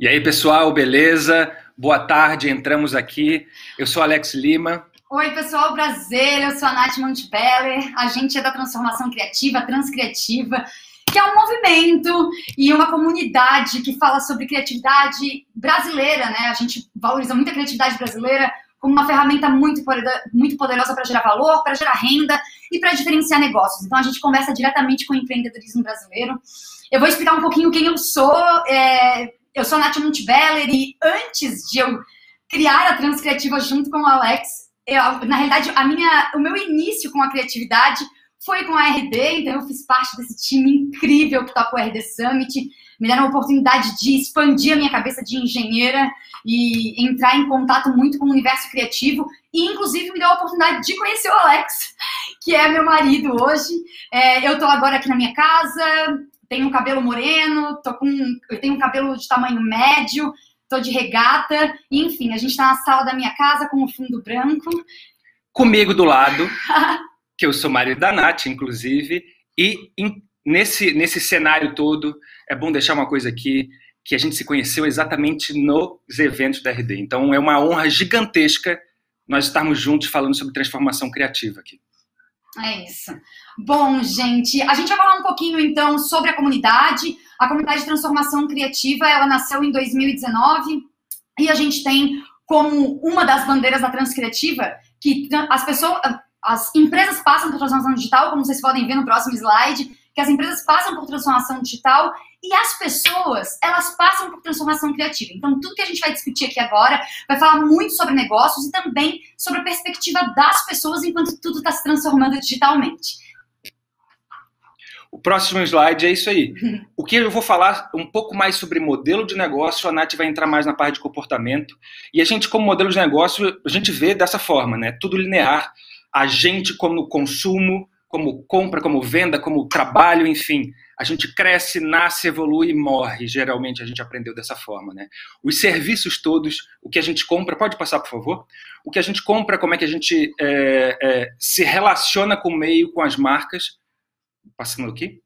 E aí, pessoal, beleza? Boa tarde, entramos aqui. Eu sou Alex Lima. Oi, pessoal, prazer. Eu sou a Nath Montepeller, agente da transformação criativa, transcriativa, que é um movimento e uma comunidade que fala sobre criatividade brasileira, né? A gente valoriza muito a criatividade brasileira como uma ferramenta muito, muito poderosa para gerar valor, para gerar renda e para diferenciar negócios. Então, a gente conversa diretamente com o empreendedorismo brasileiro. Eu vou explicar um pouquinho quem eu sou. É eu sou Nath Montebeller e antes de eu criar a Transcriativa junto com o Alex, eu, na realidade, a minha, o meu início com a criatividade foi com a RD, então eu fiz parte desse time incrível que toca o RD Summit. Me deram a oportunidade de expandir a minha cabeça de engenheira e entrar em contato muito com o universo criativo. E, inclusive, me deu a oportunidade de conhecer o Alex, que é meu marido hoje. É, eu estou agora aqui na minha casa, tenho um cabelo moreno, tô com, eu tenho um cabelo de tamanho médio, tô de regata, enfim, a gente está na sala da minha casa com o fundo branco. Comigo do lado, que eu sou marido da Nath, inclusive, e nesse, nesse cenário todo, é bom deixar uma coisa aqui, que a gente se conheceu exatamente nos eventos da RD. Então é uma honra gigantesca nós estarmos juntos falando sobre transformação criativa aqui. É isso. Bom, gente, a gente vai falar um pouquinho então sobre a comunidade. A comunidade de transformação criativa, ela nasceu em 2019 e a gente tem como uma das bandeiras da Transcriativa que as pessoas, as empresas passam por transformação digital, como vocês podem ver no próximo slide, que as empresas passam por transformação digital e as pessoas, elas passam por transformação criativa. Então, tudo que a gente vai discutir aqui agora vai falar muito sobre negócios e também sobre a perspectiva das pessoas enquanto tudo está se transformando digitalmente. O próximo slide é isso aí. O que eu vou falar um pouco mais sobre modelo de negócio, a Nath vai entrar mais na parte de comportamento. E a gente, como modelo de negócio, a gente vê dessa forma, né? Tudo linear. A gente como consumo, como compra, como venda, como trabalho, enfim. A gente cresce, nasce, evolui e morre. Geralmente a gente aprendeu dessa forma, né? Os serviços todos, o que a gente compra, pode passar, por favor? O que a gente compra, como é que a gente é, é, se relaciona com o meio, com as marcas. Passando aqui.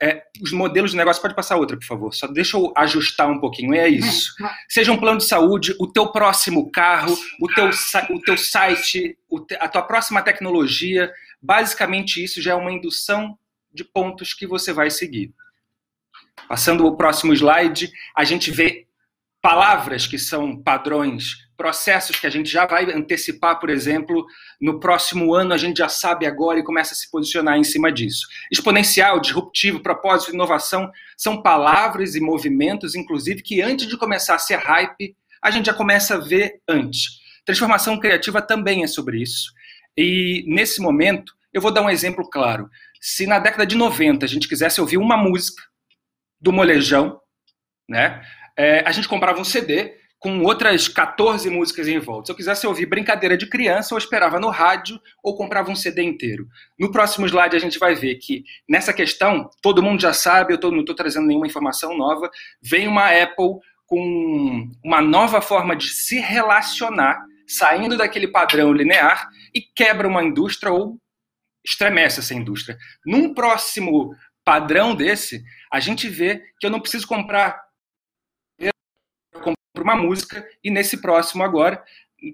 É, os modelos de negócio, pode passar outra, por favor. Só deixa eu ajustar um pouquinho. É isso. Seja um plano de saúde, o teu próximo carro, o teu, o teu site, a tua próxima tecnologia, Basicamente, isso já é uma indução de pontos que você vai seguir. Passando o próximo slide, a gente vê palavras que são padrões, processos que a gente já vai antecipar, por exemplo, no próximo ano a gente já sabe agora e começa a se posicionar em cima disso. Exponencial, disruptivo, propósito, inovação são palavras e movimentos, inclusive, que antes de começar a ser hype, a gente já começa a ver antes. Transformação criativa também é sobre isso. E nesse momento, eu vou dar um exemplo claro. Se na década de 90 a gente quisesse ouvir uma música do molejão, né, é, a gente comprava um CD com outras 14 músicas em volta. Se eu quisesse ouvir Brincadeira de Criança, eu esperava no rádio ou comprava um CD inteiro. No próximo slide a gente vai ver que nessa questão, todo mundo já sabe, eu tô, não estou trazendo nenhuma informação nova, vem uma Apple com uma nova forma de se relacionar saindo daquele padrão linear e quebra uma indústria ou estremece essa indústria. Num próximo padrão desse, a gente vê que eu não preciso comprar uma música e nesse próximo agora,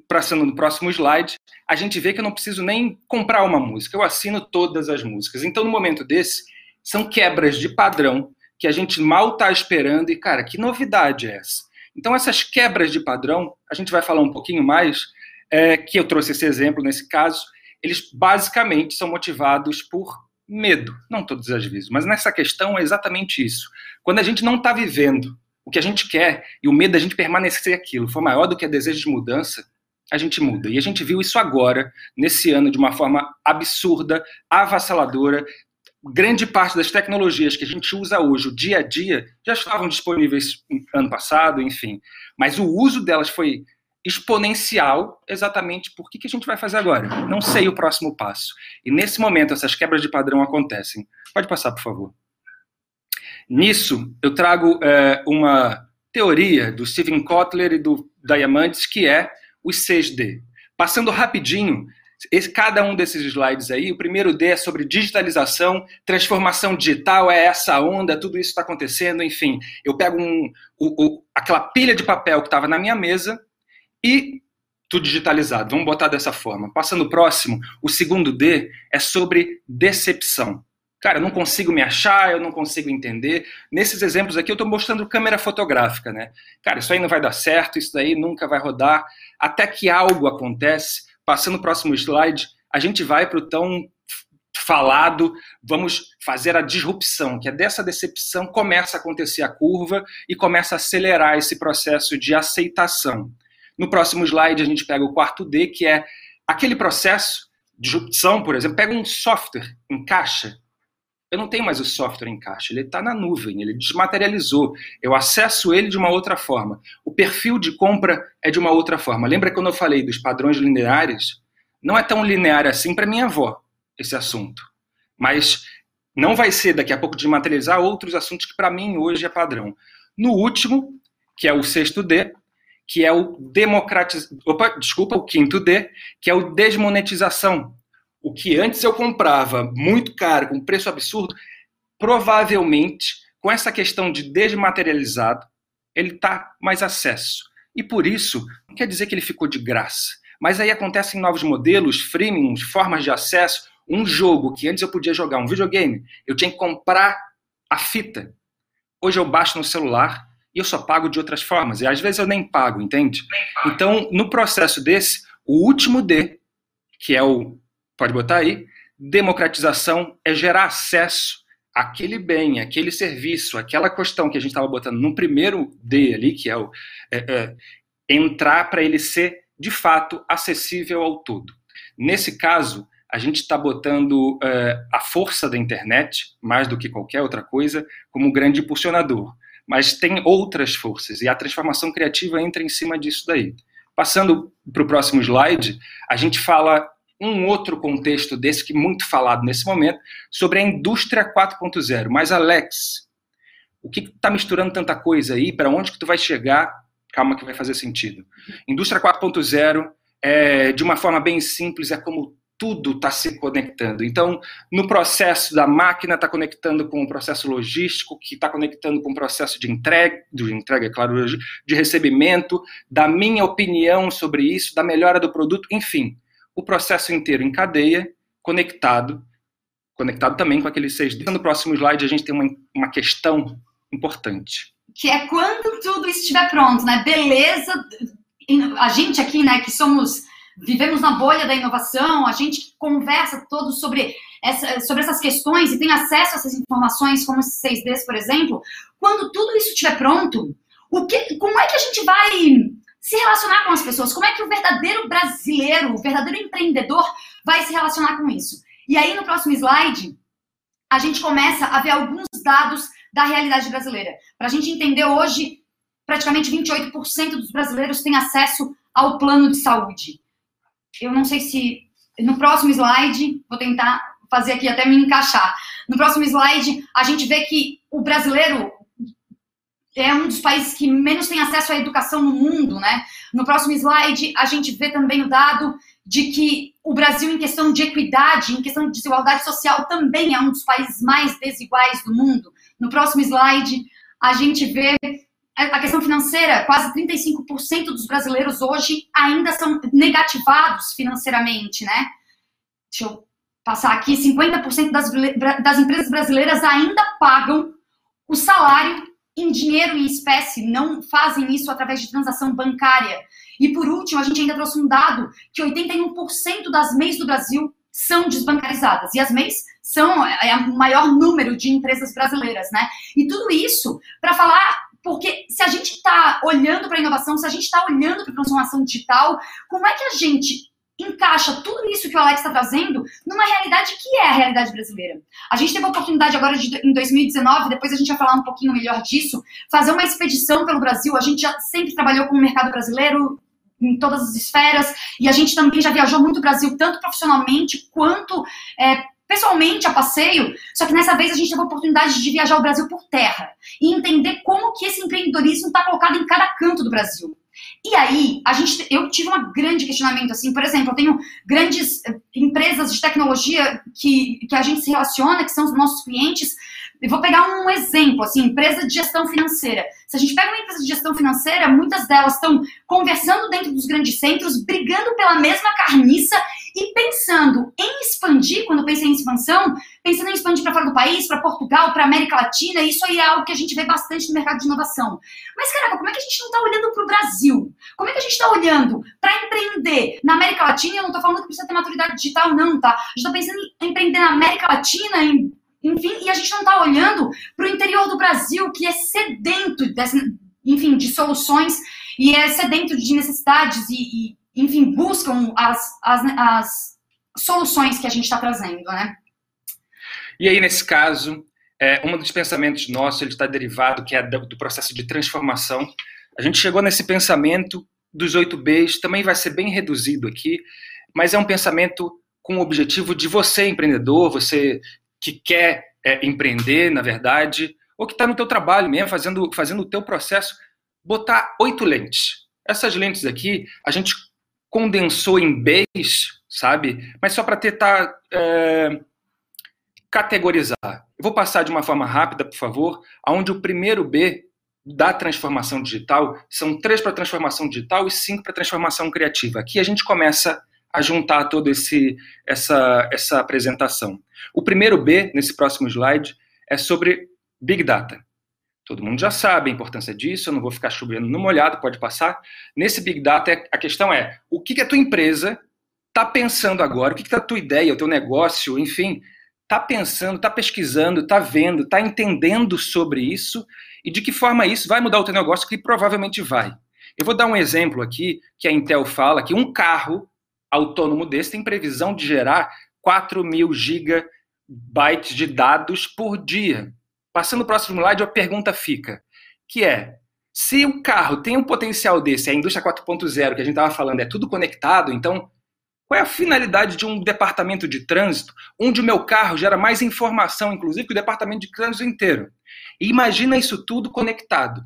passando no próximo slide, a gente vê que eu não preciso nem comprar uma música, eu assino todas as músicas. Então, no momento desse, são quebras de padrão que a gente mal está esperando e, cara, que novidade é essa? Então, essas quebras de padrão, a gente vai falar um pouquinho mais, é, que eu trouxe esse exemplo nesse caso, eles basicamente são motivados por medo, não todas as vezes, mas nessa questão é exatamente isso. Quando a gente não está vivendo o que a gente quer e o medo da gente permanecer aquilo for maior do que o desejo de mudança, a gente muda. E a gente viu isso agora, nesse ano, de uma forma absurda, avassaladora. Grande parte das tecnologias que a gente usa hoje, o dia a dia, já estavam disponíveis ano passado, enfim. Mas o uso delas foi exponencial, exatamente por que, que a gente vai fazer agora? Não sei o próximo passo. E nesse momento, essas quebras de padrão acontecem. Pode passar, por favor. Nisso, eu trago é, uma teoria do Steven Kotler e do Diamandis, que é os 6D. Passando rapidinho, esse, cada um desses slides aí, o primeiro D é sobre digitalização, transformação digital, é essa onda, tudo isso está acontecendo, enfim. Eu pego um, o, o, aquela pilha de papel que estava na minha mesa e tudo digitalizado. Vamos botar dessa forma. Passando o próximo, o segundo D é sobre decepção. Cara, eu não consigo me achar, eu não consigo entender. Nesses exemplos aqui, eu estou mostrando câmera fotográfica, né? Cara, isso aí não vai dar certo, isso daí nunca vai rodar. Até que algo acontece. Passando o próximo slide, a gente vai para o tão falado, vamos fazer a disrupção, que é dessa decepção começa a acontecer a curva e começa a acelerar esse processo de aceitação. No próximo slide, a gente pega o quarto D, que é aquele processo de disrupção, por exemplo, pega um software em caixa, eu não tenho mais o software em caixa, ele está na nuvem, ele desmaterializou. Eu acesso ele de uma outra forma. O perfil de compra é de uma outra forma. Lembra quando eu falei dos padrões lineares? Não é tão linear assim para minha avó esse assunto. Mas não vai ser daqui a pouco desmaterializar outros assuntos que para mim hoje é padrão. No último, que é o sexto D, que é o democratiz... Opa, desculpa, o quinto D, que é o desmonetização o que antes eu comprava muito caro, com preço absurdo, provavelmente, com essa questão de desmaterializado, ele está mais acesso. E por isso, não quer dizer que ele ficou de graça. Mas aí acontecem novos modelos, freemiums, formas de acesso. Um jogo que antes eu podia jogar, um videogame, eu tinha que comprar a fita. Hoje eu baixo no celular e eu só pago de outras formas. E às vezes eu nem pago, entende? Então, no processo desse, o último D, que é o pode botar aí, democratização é gerar acesso àquele bem, àquele serviço, aquela questão que a gente estava botando no primeiro D ali, que é o é, é, entrar para ele ser de fato acessível ao todo. Nesse caso, a gente está botando é, a força da internet, mais do que qualquer outra coisa, como um grande impulsionador. Mas tem outras forças, e a transformação criativa entra em cima disso daí. Passando para o próximo slide, a gente fala um outro contexto desse que muito falado nesse momento sobre a indústria 4.0. Mas Alex, o que está misturando tanta coisa aí? Para onde que tu vai chegar? Calma que vai fazer sentido. Indústria 4.0 é, de uma forma bem simples é como tudo está se conectando. Então, no processo da máquina, está conectando com o processo logístico, que está conectando com o processo de entrega, de entrega, é claro, de recebimento, da minha opinião sobre isso, da melhora do produto, enfim o processo inteiro em cadeia, conectado, conectado também com aqueles seis d No próximo slide, a gente tem uma, uma questão importante. Que é quando tudo estiver pronto, né? Beleza, a gente aqui, né, que somos, vivemos na bolha da inovação, a gente conversa todos sobre, essa, sobre essas questões e tem acesso a essas informações, como esses 6Ds, por exemplo. Quando tudo isso estiver pronto, o que, como é que a gente vai se relacionar com as pessoas. Como é que o verdadeiro brasileiro, o verdadeiro empreendedor vai se relacionar com isso? E aí, no próximo slide, a gente começa a ver alguns dados da realidade brasileira. Para a gente entender hoje, praticamente 28% dos brasileiros têm acesso ao plano de saúde. Eu não sei se no próximo slide, vou tentar fazer aqui até me encaixar. No próximo slide, a gente vê que o brasileiro é um dos países que menos tem acesso à educação no mundo, né? No próximo slide, a gente vê também o dado de que o Brasil, em questão de equidade, em questão de desigualdade social, também é um dos países mais desiguais do mundo. No próximo slide, a gente vê a questão financeira, quase 35% dos brasileiros hoje ainda são negativados financeiramente, né? Deixa eu passar aqui, 50% das, das empresas brasileiras ainda pagam o salário em dinheiro em espécie, não fazem isso através de transação bancária. E por último, a gente ainda trouxe um dado que 81% das MEIs do Brasil são desbancarizadas. E as MEIs são é, é o maior número de empresas brasileiras, né? E tudo isso para falar porque se a gente está olhando para a inovação, se a gente está olhando para a transformação digital, como é que a gente encaixa tudo isso que o Alex está trazendo numa realidade que é a realidade brasileira. A gente teve a oportunidade agora de, em 2019, depois a gente vai falar um pouquinho melhor disso, fazer uma expedição pelo Brasil. A gente já sempre trabalhou com o mercado brasileiro em todas as esferas e a gente também já viajou muito o Brasil, tanto profissionalmente quanto é, pessoalmente a passeio, só que nessa vez a gente teve a oportunidade de viajar o Brasil por terra e entender como que esse empreendedorismo está colocado em cada canto do Brasil. E aí, a gente, eu tive um grande questionamento, assim, por exemplo, eu tenho grandes eh, empresas de tecnologia que, que a gente se relaciona, que são os nossos clientes, eu vou pegar um exemplo, assim, empresa de gestão financeira. Se a gente pega uma empresa de gestão financeira, muitas delas estão conversando dentro dos grandes centros, brigando pela mesma carniça e pensando em expandir, quando pensa em expansão, pensando em expandir para fora do país, para Portugal, para América Latina, isso aí é algo que a gente vê bastante no mercado de inovação. Mas, caraca, como é que a gente não está olhando para o Brasil? Como é que a gente está olhando para empreender na América Latina? Eu não estou falando que precisa ter maturidade digital, não, tá? A gente está pensando em empreender na América Latina, em enfim, e a gente não está olhando para o interior do Brasil, que é sedento, dessa, enfim, de soluções e é sedento de necessidades e, e enfim, buscam as, as, as soluções que a gente está trazendo, né? E aí, nesse caso, é, um dos pensamentos nossos ele está derivado, que é do, processo de transformação. A gente chegou nesse pensamento dos 8 Bs, também vai ser bem reduzido aqui, mas é um pensamento com o objetivo de você, empreendedor, você que quer é, empreender, na verdade, ou que está no teu trabalho mesmo, fazendo, fazendo o teu processo, botar oito lentes. Essas lentes aqui, a gente condensou em Bs, sabe? Mas só para tentar é, categorizar. Eu vou passar de uma forma rápida, por favor, aonde o primeiro B da transformação digital são três para transformação digital e cinco para transformação criativa. Aqui a gente começa a juntar toda essa, essa apresentação. O primeiro B, nesse próximo slide, é sobre Big Data. Todo mundo já sabe a importância disso, eu não vou ficar chovendo no molhado, pode passar. Nesse Big Data, a questão é, o que, que a tua empresa está pensando agora, o que, que a tua ideia, o teu negócio, enfim, está pensando, está pesquisando, está vendo, está entendendo sobre isso e de que forma isso vai mudar o teu negócio, que provavelmente vai. Eu vou dar um exemplo aqui, que a Intel fala que um carro autônomo desse tem previsão de gerar 4 mil gigabytes de dados por dia. Passando para o próximo slide, a pergunta fica, que é, se o carro tem um potencial desse, a indústria 4.0 que a gente estava falando é tudo conectado, então qual é a finalidade de um departamento de trânsito onde o meu carro gera mais informação, inclusive, que o departamento de trânsito inteiro? Imagina isso tudo conectado.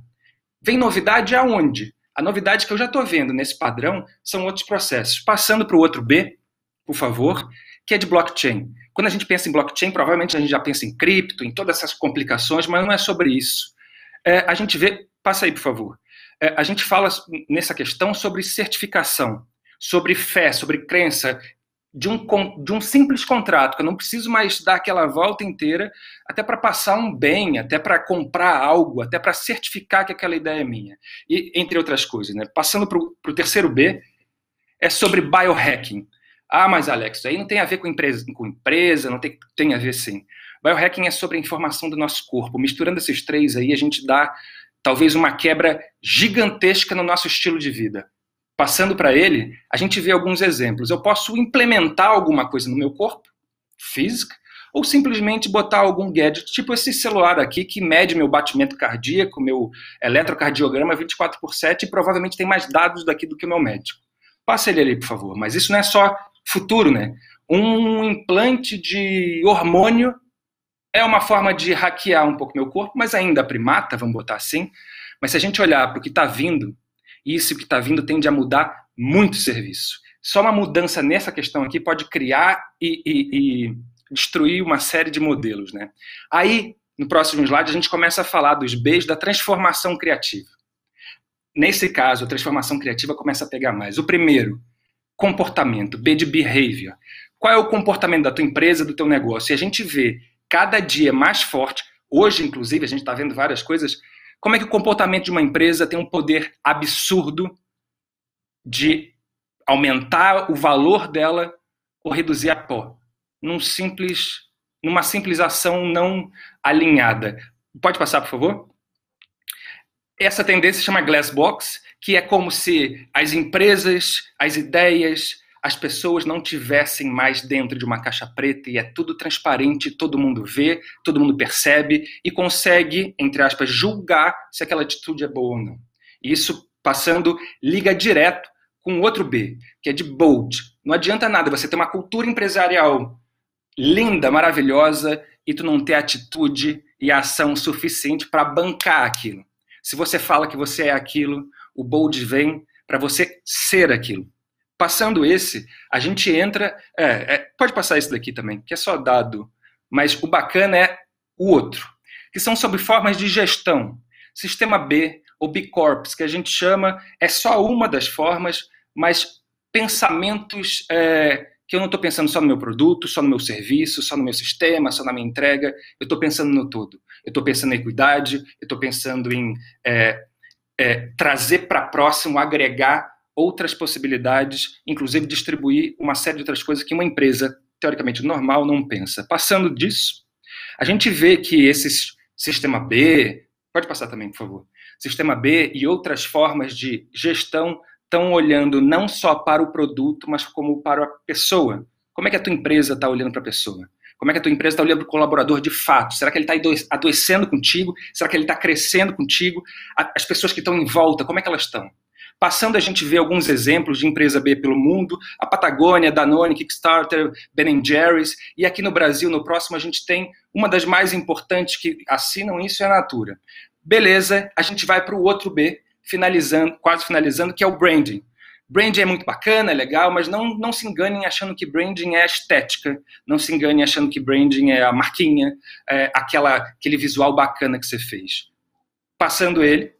Vem novidade aonde? A novidade que eu já estou vendo nesse padrão são outros processos. Passando para o outro B, por favor, que é de blockchain. Quando a gente pensa em blockchain, provavelmente a gente já pensa em cripto, em todas essas complicações, mas não é sobre isso. É, a gente vê, passa aí, por favor. É, a gente fala nessa questão sobre certificação, sobre fé, sobre crença, de um, de um simples contrato, que eu não preciso mais dar aquela volta inteira até para passar um bem, até para comprar algo, até para certificar que aquela ideia é minha. E entre outras coisas. Né? Passando para o terceiro B, é sobre biohacking. Ah, mas Alex, isso aí não tem a ver com empresa, com empresa não tem, tem a ver sim. Biohacking é sobre a informação do nosso corpo. Misturando esses três aí, a gente dá talvez uma quebra gigantesca no nosso estilo de vida passando para ele, a gente vê alguns exemplos. Eu posso implementar alguma coisa no meu corpo, física, ou simplesmente botar algum gadget, tipo esse celular aqui, que mede meu batimento cardíaco, meu eletrocardiograma 24 por 7 e provavelmente tem mais dados daqui do que o meu médico. Passa ele ali, por favor. Mas isso não é só futuro, né? Um implante de hormônio é uma forma de hackear um pouco meu corpo, mas ainda primata, vamos botar assim. Mas se a gente olhar para o que está vindo, isso que está vindo tende a mudar muito o serviço. Só uma mudança nessa questão aqui pode criar e, e, e destruir uma série de modelos. Né? Aí, no próximo slide, a gente começa a falar dos Bs da transformação criativa. Nesse caso, a transformação criativa começa a pegar mais. O primeiro, comportamento, B de behavior. Qual é o comportamento da tua empresa, do teu negócio? E a gente vê cada dia mais forte, hoje, inclusive, a gente está vendo várias coisas, como é que o comportamento de uma empresa tem um poder absurdo de aumentar o valor dela ou reduzir a pó? Num simples, numa simples ação não alinhada. Pode passar, por favor? Essa tendência se chama glass box, que é como se as empresas, as ideias, as pessoas não tivessem mais dentro de uma caixa preta e é tudo transparente, todo mundo vê, todo mundo percebe e consegue, entre aspas, julgar se aquela atitude é boa ou não. Isso passando liga direto com outro B, que é de bold. Não adianta nada você ter uma cultura empresarial linda, maravilhosa e tu não ter atitude e ação suficiente para bancar aquilo. Se você fala que você é aquilo, o bold vem para você ser aquilo. Passando esse, a gente entra. É, é, pode passar esse daqui também, que é só dado. Mas o bacana é o outro, que são sobre formas de gestão. Sistema B, ou B Corps, que a gente chama, é só uma das formas, mas pensamentos é, que eu não estou pensando só no meu produto, só no meu serviço, só no meu sistema, só na minha entrega, eu estou pensando no todo. Eu estou pensando em equidade, eu estou pensando em é, é, trazer para próximo, agregar outras possibilidades, inclusive distribuir uma série de outras coisas que uma empresa, teoricamente normal, não pensa. Passando disso, a gente vê que esse sistema B, pode passar também, por favor, sistema B e outras formas de gestão estão olhando não só para o produto, mas como para a pessoa. Como é que a tua empresa está olhando para a pessoa? Como é que a tua empresa está olhando para o colaborador de fato? Será que ele está adoecendo contigo? Será que ele está crescendo contigo? As pessoas que estão em volta, como é que elas estão? Passando, a gente vê alguns exemplos de empresa B pelo mundo, a Patagônia, Danone, Kickstarter, Ben Jerry's, e aqui no Brasil, no próximo, a gente tem uma das mais importantes que assinam isso, é a Natura. Beleza, a gente vai para o outro B, finalizando, quase finalizando, que é o branding. Branding é muito bacana, é legal, mas não, não se enganem achando que branding é estética, não se enganem achando que branding é a marquinha, é aquela, aquele visual bacana que você fez. Passando ele,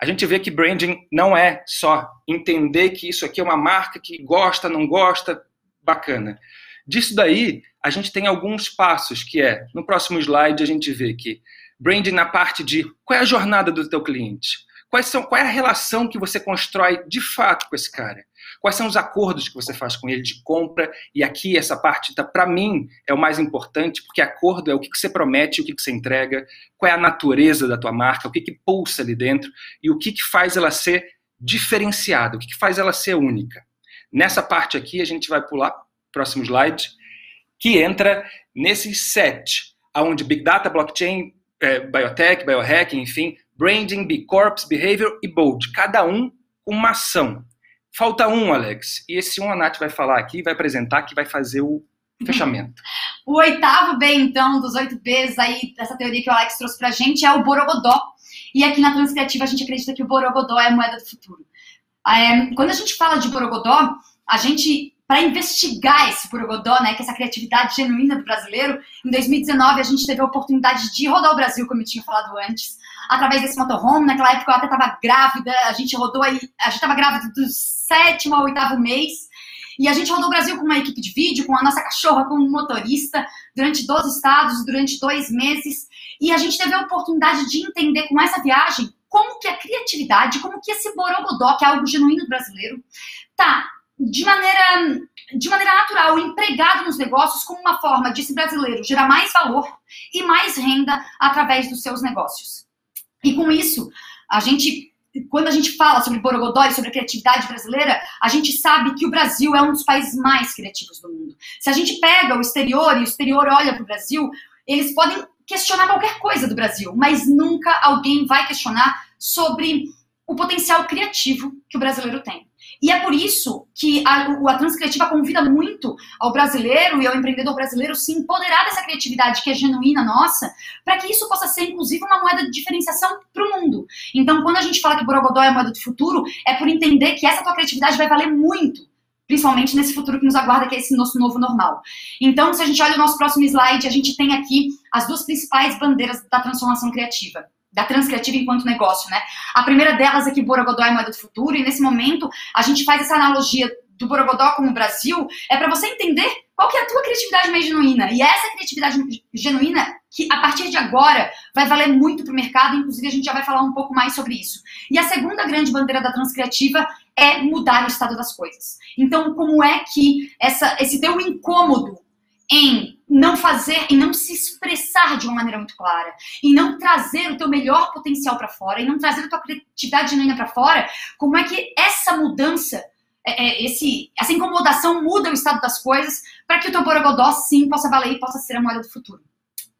a gente vê que branding não é só entender que isso aqui é uma marca que gosta, não gosta, bacana. Disso daí, a gente tem alguns passos, que é, no próximo slide a gente vê que branding na parte de qual é a jornada do teu cliente, quais são, qual é a relação que você constrói de fato com esse cara, Quais são os acordos que você faz com ele de compra? E aqui essa parte, tá, para mim, é o mais importante, porque acordo é o que, você promete, o que, que você entrega, qual é a natureza da tua marca, o que, que pulsa ali dentro e o que, que faz ela ser diferenciada, o que, que faz ela ser única. Nessa parte aqui, a gente vai pular, próximo slide, que entra nesse set, onde Big Data, Blockchain, é, Biotech, Biohacking, enfim, Branding, B Corps, Behavior e Bold, cada um com uma ação. Falta um, Alex. E esse um a Nath vai falar aqui, vai apresentar, que vai fazer o fechamento. o oitavo B, então, dos oito Bs aí, dessa teoria que o Alex trouxe pra gente, é o Borogodó. E aqui na Transcriativa a gente acredita que o Borogodó é a moeda do futuro. É, quando a gente fala de Borogodó, a gente, para investigar esse Borogodó, né, que é essa criatividade genuína do brasileiro, em 2019 a gente teve a oportunidade de rodar o Brasil, como eu tinha falado antes, através desse motorhome. Naquela época eu até estava grávida, a gente rodou aí, a gente estava grávida do sétimo ao oitavo mês. E a gente rodou o Brasil com uma equipe de vídeo, com a nossa cachorra, com um motorista, durante 12 estados, durante dois meses. E a gente teve a oportunidade de entender com essa viagem como que a criatividade, como que esse borogodó, que é algo genuíno brasileiro, tá de maneira, de maneira natural empregado nos negócios como uma forma de esse brasileiro gerar mais valor e mais renda através dos seus negócios. E com isso, a gente quando a gente fala sobre Borogodó e sobre a criatividade brasileira, a gente sabe que o Brasil é um dos países mais criativos do mundo. Se a gente pega o exterior e o exterior olha para o Brasil, eles podem questionar qualquer coisa do Brasil, mas nunca alguém vai questionar sobre o potencial criativo que o brasileiro tem. E é por isso que a, a Transcriativa convida muito ao brasileiro e ao empreendedor brasileiro se empoderar dessa criatividade que é genuína nossa, para que isso possa ser, inclusive, uma moeda de diferenciação para o mundo. Então, quando a gente fala que Borogodó é a moeda do futuro, é por entender que essa tua criatividade vai valer muito principalmente nesse futuro que nos aguarda, que é esse nosso novo normal. Então, se a gente olha o nosso próximo slide, a gente tem aqui as duas principais bandeiras da transformação criativa da Transcriativa enquanto negócio, né? A primeira delas é que Borogodó é moeda do futuro, e nesse momento a gente faz essa analogia do Borogodó com o Brasil, é para você entender qual que é a tua criatividade mais genuína. E é essa criatividade genuína que, a partir de agora, vai valer muito para o mercado, inclusive a gente já vai falar um pouco mais sobre isso. E a segunda grande bandeira da Transcriativa é mudar o estado das coisas. Então, como é que essa, esse teu incômodo em não fazer, em não se expressar de uma maneira muito clara, em não trazer o teu melhor potencial para fora, em não trazer a tua criatividade genuína para fora, como é que essa mudança, é, é, esse, essa incomodação muda o estado das coisas para que o teu Borogodó sim possa valer e possa ser a moeda do futuro.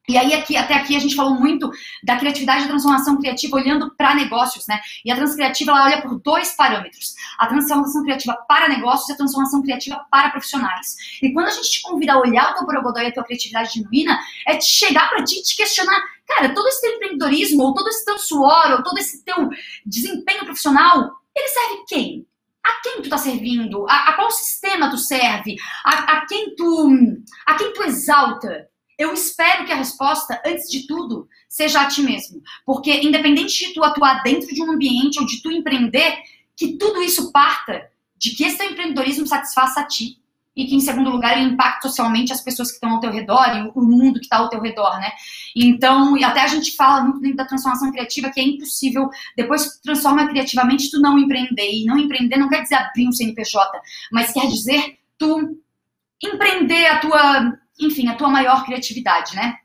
E aí, aqui, até aqui, a gente falou muito da criatividade e transformação criativa olhando para negócios, né? E a transcriativa, ela olha por dois parâmetros. A transformação criativa para negócios e a transformação criativa para profissionais. E quando a gente te convida a olhar o teu borogodó e a tua criatividade genuína, é te chegar para ti e te questionar, cara, todo esse teu empreendedorismo, ou todo esse teu suor, ou todo esse teu desempenho profissional, ele serve quem? a quem tu tá servindo? A, a qual sistema tu serve? A, a, quem tu a quem tu exalta? Eu espero que a resposta, antes de tudo, seja a ti mesmo. Porque independente de tu atuar dentro de um ambiente ou de tu empreender, que tudo isso parta de que esse teu empreendedorismo satisfaça a ti e que, em segundo lugar, ele impacte socialmente as pessoas que estão ao teu redor e o mundo que está ao teu redor, né? Então, até a gente fala muito dentro da transformação criativa que é impossível, depois que tu transforma criativamente, tu não empreender. E não empreender não quer dizer abrir um CNPJ, mas quer dizer tu empreender a tua, enfim, a tua maior criatividade, né?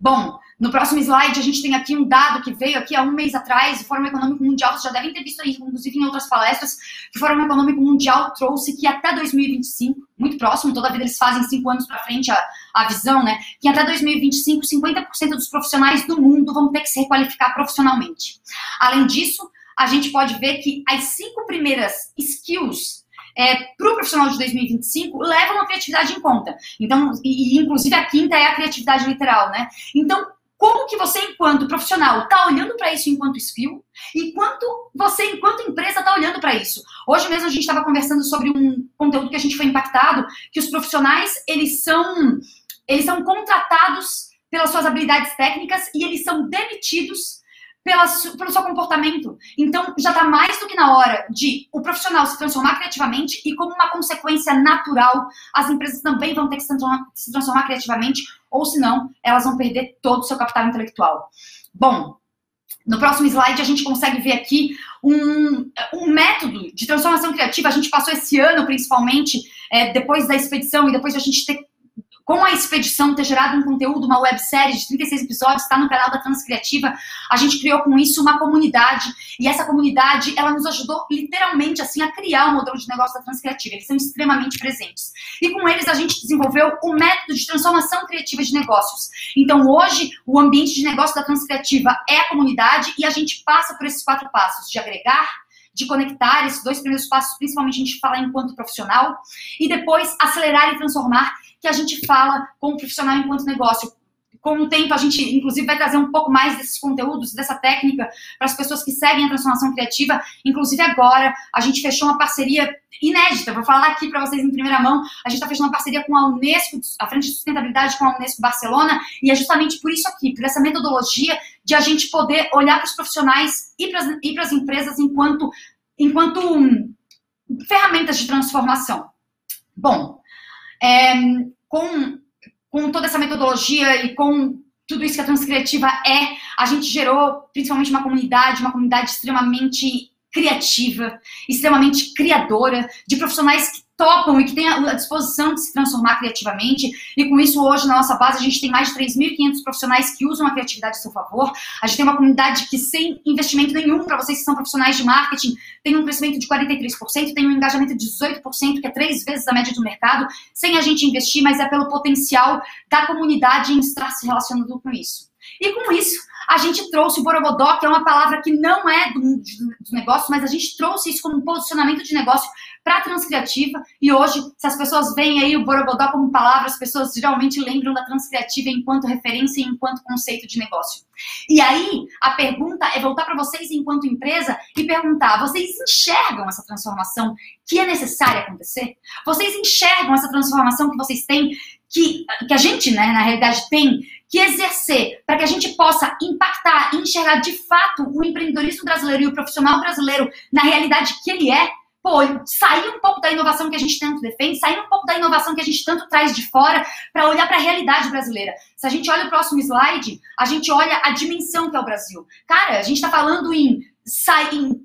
Bom, no próximo slide, a gente tem aqui um dado que veio aqui há um mês atrás, o Fórum Econômico Mundial, vocês já devem ter visto isso, inclusive em outras palestras, que o Fórum Econômico Mundial trouxe que até 2025, muito próximo, toda vida eles fazem cinco anos para frente a, a visão, né? Que até 2025, 50% dos profissionais do mundo vão ter que se requalificar profissionalmente. Além disso, a gente pode ver que as cinco primeiras skills é, para o profissional de 2025 levam a criatividade em conta. Então, e, e, inclusive a quinta é a criatividade literal, né? Então, como que você, enquanto profissional, está olhando para isso enquanto skill e quanto você, enquanto empresa, está olhando para isso. Hoje mesmo a gente estava conversando sobre um conteúdo que a gente foi impactado, que os profissionais, eles são, eles são contratados pelas suas habilidades técnicas e eles são demitidos pela, pelo seu comportamento. Então, já está mais do que na hora de o profissional se transformar criativamente e, como uma consequência natural, as empresas também vão ter que se transformar, se transformar criativamente, ou senão, elas vão perder todo o seu capital intelectual. Bom, no próximo slide, a gente consegue ver aqui um, um método de transformação criativa. A gente passou esse ano, principalmente, é, depois da expedição e depois de a gente ter com a expedição ter gerado um conteúdo, uma websérie de 36 episódios, está no canal da Transcriativa, a gente criou com isso uma comunidade, e essa comunidade, ela nos ajudou literalmente, assim, a criar o modelo de negócio da Transcriativa, eles são extremamente presentes. E com eles a gente desenvolveu o método de transformação criativa de negócios. Então hoje, o ambiente de negócio da Transcriativa é a comunidade, e a gente passa por esses quatro passos, de agregar, de conectar esses dois primeiros passos, principalmente a gente falar enquanto profissional, e depois acelerar e transformar, que a gente fala com o profissional enquanto negócio. Com o tempo, a gente, inclusive, vai trazer um pouco mais desses conteúdos, dessa técnica, para as pessoas que seguem a transformação criativa. Inclusive, agora, a gente fechou uma parceria inédita. Vou falar aqui para vocês em primeira mão. A gente está fechando uma parceria com a Unesco, a Frente de Sustentabilidade com a Unesco Barcelona, e é justamente por isso aqui, por essa metodologia de a gente poder olhar para os profissionais e para as empresas enquanto, enquanto hum, ferramentas de transformação. Bom, é, com, com toda essa metodologia e com tudo isso que a Transcriativa é, a gente gerou principalmente uma comunidade, uma comunidade extremamente criativa, extremamente criadora, de profissionais que topam e que têm a disposição de se transformar criativamente. E com isso, hoje, na nossa base, a gente tem mais de 3.500 profissionais que usam a criatividade a seu favor. A gente tem uma comunidade que, sem investimento nenhum, para vocês que são profissionais de marketing, tem um crescimento de 43%, tem um engajamento de 18%, que é três vezes a média do mercado, sem a gente investir, mas é pelo potencial da comunidade em estar se relacionando com isso. E com isso, a gente trouxe o Borogodó, que é uma palavra que não é do mundo dos negócios, mas a gente trouxe isso como um posicionamento de negócio para Transcriativa. E hoje, se as pessoas veem aí o Borogodó como palavra, as pessoas geralmente lembram da Transcriativa enquanto referência e enquanto conceito de negócio. E aí, a pergunta é voltar para vocês enquanto empresa e perguntar: vocês enxergam essa transformação que é necessária acontecer? Vocês enxergam essa transformação que vocês têm, que, que a gente, né, na realidade, tem que exercer para que a gente possa impactar enxergar de fato o empreendedorismo brasileiro e o profissional brasileiro na realidade que ele é, pô, sair um pouco da inovação que a gente tanto defende, sair um pouco da inovação que a gente tanto traz de fora para olhar para a realidade brasileira. Se a gente olha o próximo slide, a gente olha a dimensão que é o Brasil. Cara, a gente está falando em sair.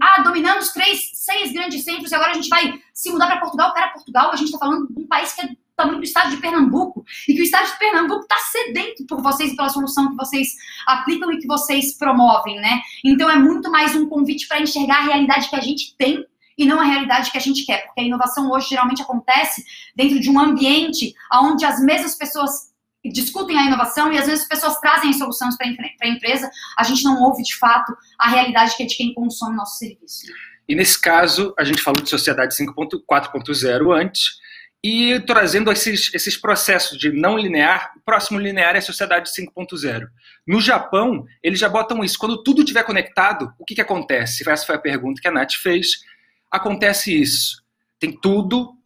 Ah, dominamos três, seis grandes centros e agora a gente vai se mudar para Portugal. Cara, Portugal, a gente está falando de um país que é tamanho do estado de Pernambuco e que o estado de Pernambuco está sedento por vocês e pela solução que vocês aplicam e que vocês promovem, né? Então é muito mais um convite para enxergar a realidade que a gente tem e não a realidade que a gente quer, porque a inovação hoje geralmente acontece dentro de um ambiente onde as mesmas pessoas discutem a inovação e às vezes as pessoas trazem soluções para a empresa, a gente não ouve de fato a realidade que é de quem consome nosso serviço. E nesse caso, a gente falou de sociedade 5.4.0 antes, e trazendo esses, esses processos de não linear, o próximo linear é a sociedade 5.0. No Japão, eles já botam isso. Quando tudo estiver conectado, o que, que acontece? Essa foi a pergunta que a Nath fez. Acontece isso. Tem tudo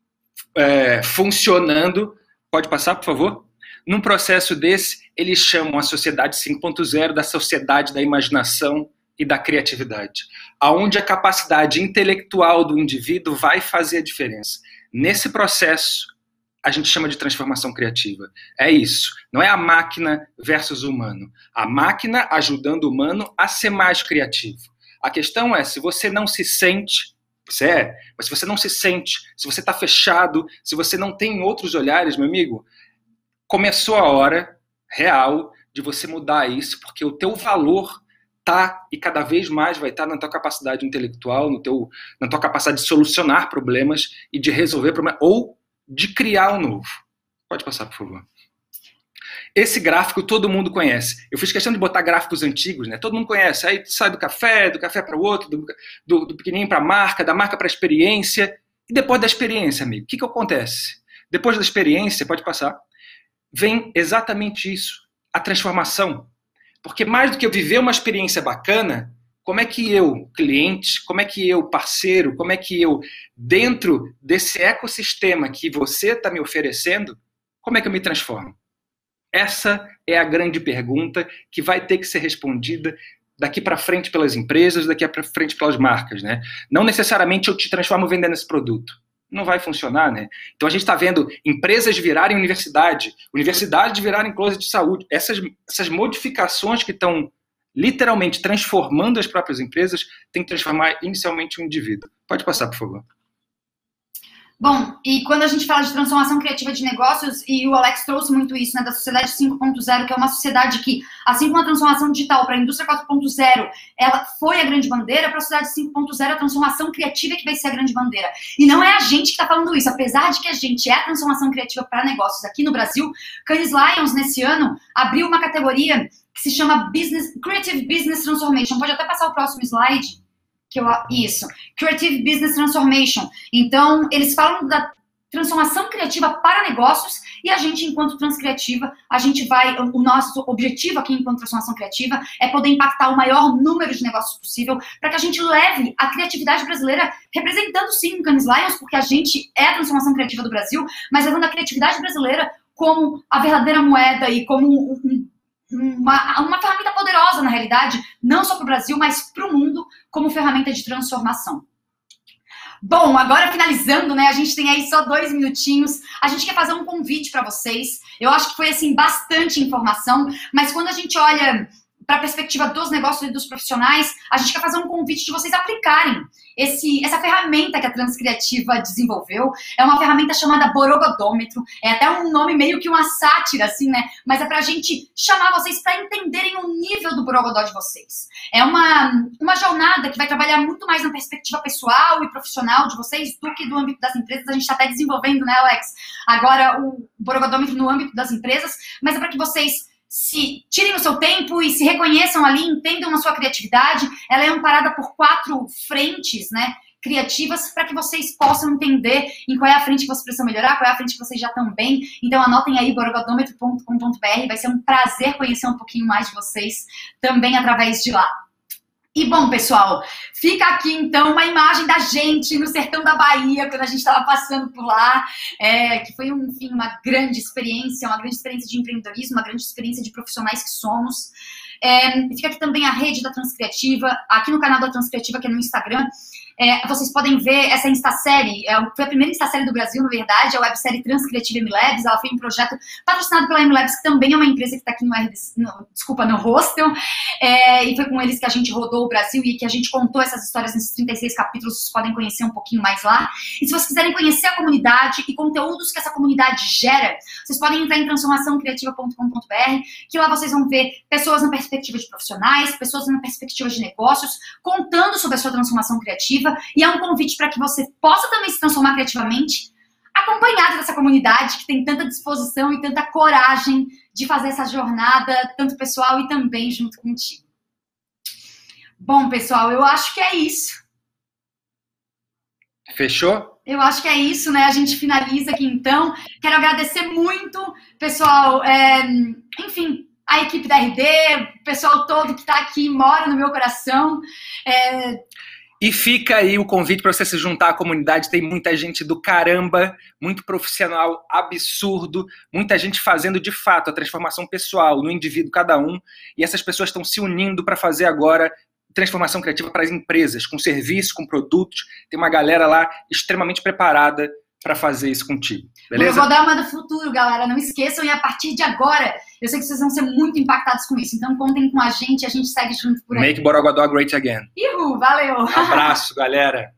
é, funcionando. Pode passar, por favor? Num processo desse, eles chamam a sociedade 5.0 da sociedade da imaginação e da criatividade, aonde a capacidade intelectual do indivíduo vai fazer a diferença. Nesse processo, a gente chama de transformação criativa. É isso. Não é a máquina versus o humano. A máquina ajudando o humano a ser mais criativo. A questão é, se você não se sente, você é, mas se você não se sente, se você está fechado, se você não tem outros olhares, meu amigo, começou a hora real de você mudar isso, porque o teu valor tá e cada vez mais vai estar tá na tua capacidade intelectual, no teu, na tua capacidade de solucionar problemas e de resolver problemas, ou de criar um novo. Pode passar, por favor. Esse gráfico todo mundo conhece. Eu fiz questão de botar gráficos antigos, né? Todo mundo conhece. Aí sai do café, do café para o outro, do, do, do pequenininho para a marca, da marca para a experiência. E depois da experiência, amigo, o que, que acontece? Depois da experiência, pode passar, vem exatamente isso, a transformação. Porque mais do que eu viver uma experiência bacana, como é que eu, cliente, como é que eu, parceiro, como é que eu, dentro desse ecossistema que você está me oferecendo, como é que eu me transformo? Essa é a grande pergunta que vai ter que ser respondida daqui para frente pelas empresas, daqui para frente pelas marcas, né? Não necessariamente eu te transformo vendendo esse produto. Não vai funcionar, né? Então a gente está vendo empresas virarem universidade, universidades virarem close de saúde. Essas, essas modificações que estão literalmente transformando as próprias empresas, tem que transformar inicialmente o indivíduo. Pode passar, por favor. Bom, e quando a gente fala de transformação criativa de negócios, e o Alex trouxe muito isso, né, da sociedade 5.0, que é uma sociedade que, assim como a transformação digital para a indústria 4.0, ela foi a grande bandeira, para a sociedade 5.0, a transformação criativa que vai ser a grande bandeira. E não é a gente que está falando isso, apesar de que a gente é a transformação criativa para negócios aqui no Brasil, Cannes Lions, nesse ano, abriu uma categoria que se chama Business, Creative Business Transformation. Pode até passar o próximo slide. Que eu, isso, Creative Business Transformation. Então, eles falam da transformação criativa para negócios e a gente, enquanto transcriativa, a gente vai, o nosso objetivo aqui enquanto transformação criativa é poder impactar o maior número de negócios possível para que a gente leve a criatividade brasileira representando sim o Canis Lions, porque a gente é a transformação criativa do Brasil, mas levando a criatividade brasileira como a verdadeira moeda e como um, uma, uma ferramenta poderosa, na realidade, não só para o Brasil, mas para o mundo, como ferramenta de transformação. Bom, agora finalizando, né? A gente tem aí só dois minutinhos. A gente quer fazer um convite para vocês. Eu acho que foi assim bastante informação, mas quando a gente olha para a perspectiva dos negócios e dos profissionais, a gente quer fazer um convite de vocês aplicarem esse, essa ferramenta que a Transcriativa desenvolveu. É uma ferramenta chamada Borogodômetro. É até um nome meio que uma sátira, assim, né? Mas é para a gente chamar vocês para entenderem o nível do Borogodó de vocês. É uma, uma jornada que vai trabalhar muito mais na perspectiva pessoal e profissional de vocês do que do âmbito das empresas. A gente está até desenvolvendo, né, Alex? Agora o Borogodômetro no âmbito das empresas, mas é para que vocês se tirem o seu tempo e se reconheçam ali, entendam a sua criatividade. Ela é amparada por quatro frentes, né? Criativas para que vocês possam entender em qual é a frente que vocês precisam melhorar, qual é a frente que vocês já estão bem. Então anotem aí borogodômetro.com.br, vai ser um prazer conhecer um pouquinho mais de vocês também através de lá. E bom, pessoal, fica aqui então uma imagem da gente no sertão da Bahia, quando a gente estava passando por lá, é, que foi, enfim, uma grande experiência, uma grande experiência de empreendedorismo, uma grande experiência de profissionais que somos. É, fica aqui também a rede da Transcriativa, aqui no canal da Transcriativa, que é no Instagram. É, vocês podem ver essa Instasérie, é, foi a primeira Instasérie do Brasil, na verdade, a websérie Transcriativa MLabs, ela foi um projeto patrocinado pela MLabs, que também é uma empresa que está aqui no, no, desculpa, no hostel, é, e foi com eles que a gente rodou o Brasil e que a gente contou essas histórias nesses 36 capítulos, vocês podem conhecer um pouquinho mais lá. E se vocês quiserem conhecer a comunidade e conteúdos que essa comunidade gera, vocês podem entrar em transformaçãocriativa.com.br, que lá vocês vão ver pessoas na perspectiva de profissionais, pessoas na perspectiva de negócios, contando sobre a sua transformação criativa, criativa e é um convite para que você possa também se transformar criativamente, acompanhado dessa comunidade que tem tanta disposição e tanta coragem de fazer essa jornada, tanto pessoal e também junto contigo. Bom, pessoal, eu acho que é isso. Fechou? Eu acho que é isso, né? A gente finaliza aqui então. Quero agradecer muito, pessoal. É, enfim, a equipe da RD, o pessoal todo que está aqui, mora no meu coração. É, E fica aí o convite para você se juntar à comunidade. Tem muita gente do caramba, muito profissional absurdo, muita gente fazendo de fato a transformação pessoal no indivíduo cada um. E essas pessoas estão se unindo para fazer agora transformação criativa para as empresas, com serviços, com produtos. Tem uma galera lá extremamente preparada para fazer isso contigo. Beleza? Eu vou dar uma do futuro, galera. Não esqueçam, e a partir de agora, eu sei que vocês vão ser muito impactados com isso. Então contem com a gente, a gente segue junto por aí. Make Borogodó great again. Ihu, valeu! Abraço, galera.